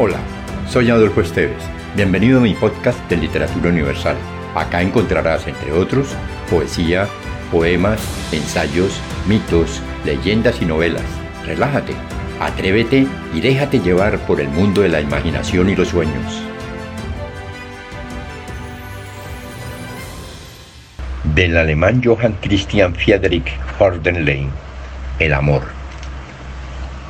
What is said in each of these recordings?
Hola, soy Adolfo Esteves. Bienvenido a mi podcast de Literatura Universal. Acá encontrarás, entre otros, poesía, poemas, ensayos, mitos, leyendas y novelas. Relájate, atrévete y déjate llevar por el mundo de la imaginación y los sueños. Del alemán Johann Christian Friedrich Hordenlein, El amor.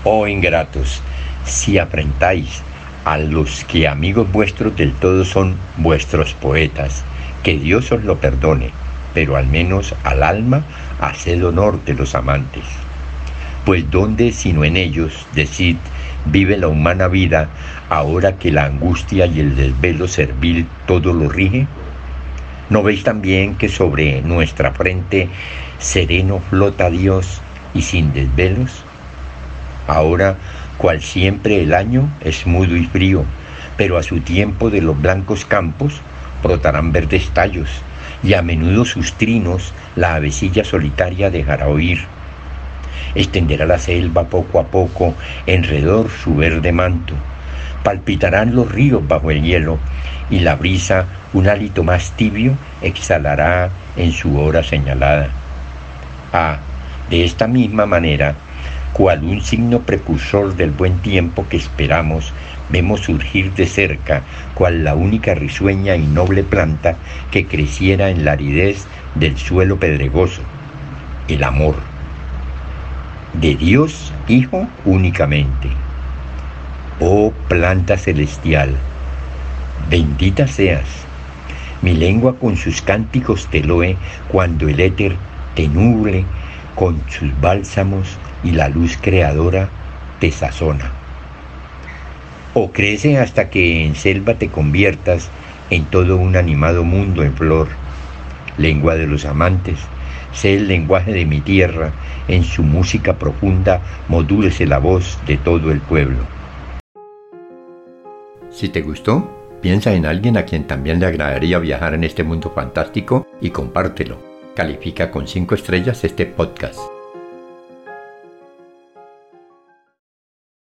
Oh ingratos, si afrentáis a los que amigos vuestros del todo son vuestros poetas, que Dios os lo perdone, pero al menos al alma haced honor de los amantes. Pues ¿dónde sino en ellos, decid, vive la humana vida, ahora que la angustia y el desvelo servil todo lo rige? ¿No veis también que sobre nuestra frente sereno flota Dios y sin desvelos? Ahora cual siempre el año es mudo y frío, pero a su tiempo de los blancos campos brotarán verdes tallos, y a menudo sus trinos la avecilla solitaria dejará oír. Extenderá la selva poco a poco enredor su verde manto, palpitarán los ríos bajo el hielo, y la brisa, un hálito más tibio, exhalará en su hora señalada. Ah, de esta misma manera, cual un signo precursor del buen tiempo que esperamos, vemos surgir de cerca, cual la única risueña y noble planta que creciera en la aridez del suelo pedregoso, el amor. De Dios Hijo únicamente. Oh planta celestial, bendita seas. Mi lengua con sus cánticos te loe cuando el éter te nuble con sus bálsamos y la luz creadora te sazona. O crece hasta que en selva te conviertas en todo un animado mundo en flor, lengua de los amantes, sé el lenguaje de mi tierra, en su música profunda modúlese la voz de todo el pueblo. Si te gustó, piensa en alguien a quien también le agradaría viajar en este mundo fantástico y compártelo. Califica con 5 estrellas este podcast.